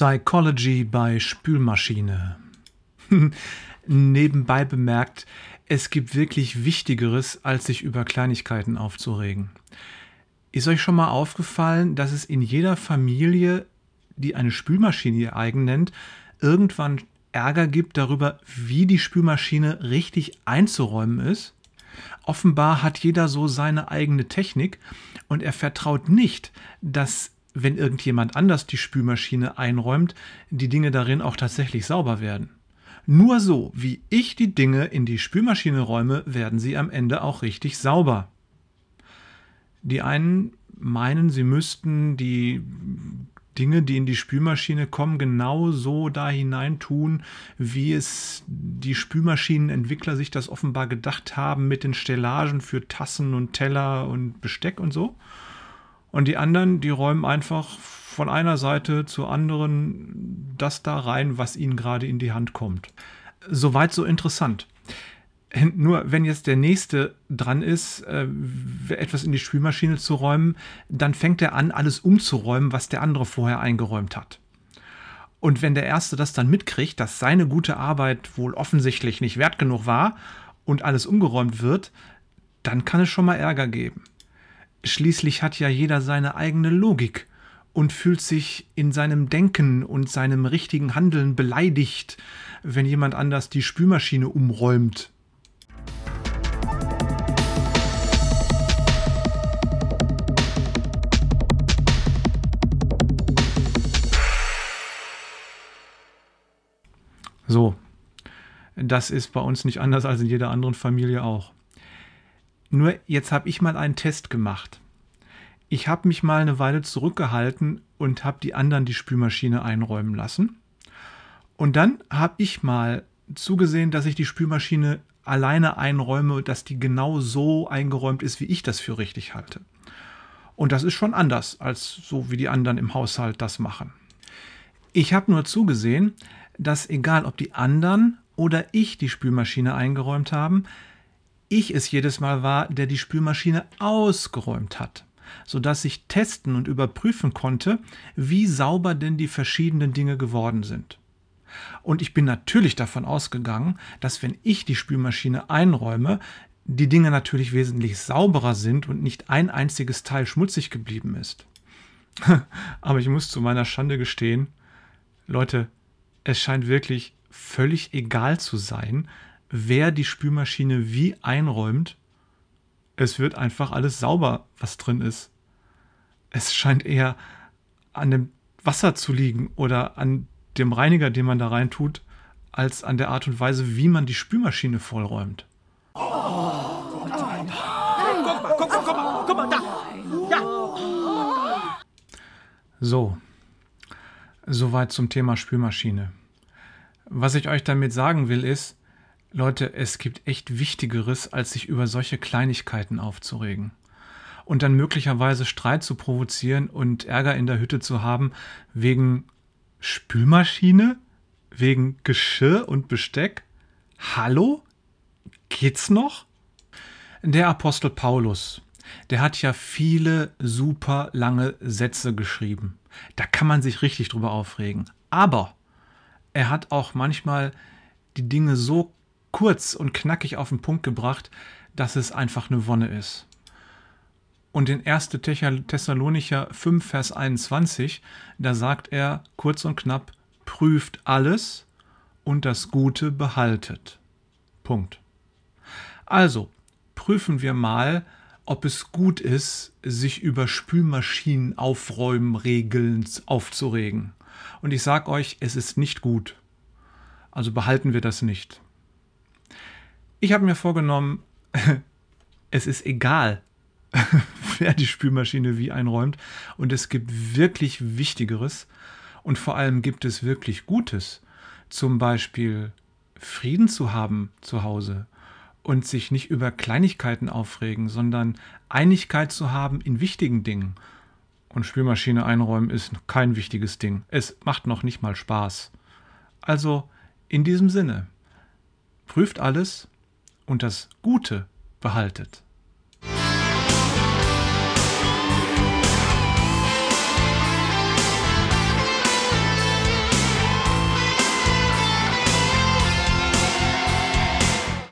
Psychology bei Spülmaschine. Nebenbei bemerkt, es gibt wirklich Wichtigeres, als sich über Kleinigkeiten aufzuregen. Ist euch schon mal aufgefallen, dass es in jeder Familie, die eine Spülmaschine ihr eigen nennt, irgendwann Ärger gibt darüber, wie die Spülmaschine richtig einzuräumen ist? Offenbar hat jeder so seine eigene Technik und er vertraut nicht, dass wenn irgendjemand anders die Spülmaschine einräumt, die Dinge darin auch tatsächlich sauber werden. Nur so, wie ich die Dinge in die Spülmaschine räume, werden sie am Ende auch richtig sauber. Die einen meinen, sie müssten die Dinge, die in die Spülmaschine kommen, genau so da hinein tun, wie es die Spülmaschinenentwickler sich das offenbar gedacht haben mit den Stellagen für Tassen und Teller und Besteck und so. Und die anderen, die räumen einfach von einer Seite zur anderen das da rein, was ihnen gerade in die Hand kommt. Soweit so interessant. Nur wenn jetzt der nächste dran ist, äh, etwas in die Spülmaschine zu räumen, dann fängt er an, alles umzuräumen, was der andere vorher eingeräumt hat. Und wenn der Erste das dann mitkriegt, dass seine gute Arbeit wohl offensichtlich nicht wert genug war und alles umgeräumt wird, dann kann es schon mal Ärger geben. Schließlich hat ja jeder seine eigene Logik und fühlt sich in seinem Denken und seinem richtigen Handeln beleidigt, wenn jemand anders die Spülmaschine umräumt. So, das ist bei uns nicht anders als in jeder anderen Familie auch. Nur jetzt habe ich mal einen Test gemacht. Ich habe mich mal eine Weile zurückgehalten und habe die anderen die Spülmaschine einräumen lassen. Und dann habe ich mal zugesehen, dass ich die Spülmaschine alleine einräume, dass die genau so eingeräumt ist, wie ich das für richtig halte. Und das ist schon anders, als so wie die anderen im Haushalt das machen. Ich habe nur zugesehen, dass egal ob die anderen oder ich die Spülmaschine eingeräumt haben, ich es jedes Mal war, der die Spülmaschine ausgeräumt hat, sodass ich testen und überprüfen konnte, wie sauber denn die verschiedenen Dinge geworden sind. Und ich bin natürlich davon ausgegangen, dass wenn ich die Spülmaschine einräume, die Dinge natürlich wesentlich sauberer sind und nicht ein einziges Teil schmutzig geblieben ist. Aber ich muss zu meiner Schande gestehen, Leute, es scheint wirklich völlig egal zu sein, wer die Spülmaschine wie einräumt, es wird einfach alles sauber, was drin ist. Es scheint eher an dem Wasser zu liegen oder an dem Reiniger, den man da rein tut, als an der Art und Weise, wie man die Spülmaschine vollräumt. So, soweit zum Thema Spülmaschine. Was ich euch damit sagen will, ist, Leute, es gibt echt Wichtigeres, als sich über solche Kleinigkeiten aufzuregen. Und dann möglicherweise Streit zu provozieren und Ärger in der Hütte zu haben wegen Spülmaschine? Wegen Geschirr und Besteck? Hallo? Geht's noch? Der Apostel Paulus, der hat ja viele super lange Sätze geschrieben. Da kann man sich richtig drüber aufregen. Aber er hat auch manchmal die Dinge so kurz und knackig auf den Punkt gebracht, dass es einfach eine Wonne ist. Und in 1. Thessalonicher 5, Vers 21, da sagt er kurz und knapp, prüft alles und das Gute behaltet. Punkt. Also, prüfen wir mal, ob es gut ist, sich über Spülmaschinen aufräumen, Regeln aufzuregen. Und ich sage euch, es ist nicht gut. Also behalten wir das nicht. Ich habe mir vorgenommen, es ist egal, wer die Spülmaschine wie einräumt. Und es gibt wirklich Wichtigeres. Und vor allem gibt es wirklich Gutes. Zum Beispiel Frieden zu haben zu Hause und sich nicht über Kleinigkeiten aufregen, sondern Einigkeit zu haben in wichtigen Dingen. Und Spülmaschine einräumen ist kein wichtiges Ding. Es macht noch nicht mal Spaß. Also in diesem Sinne, prüft alles und das Gute behaltet.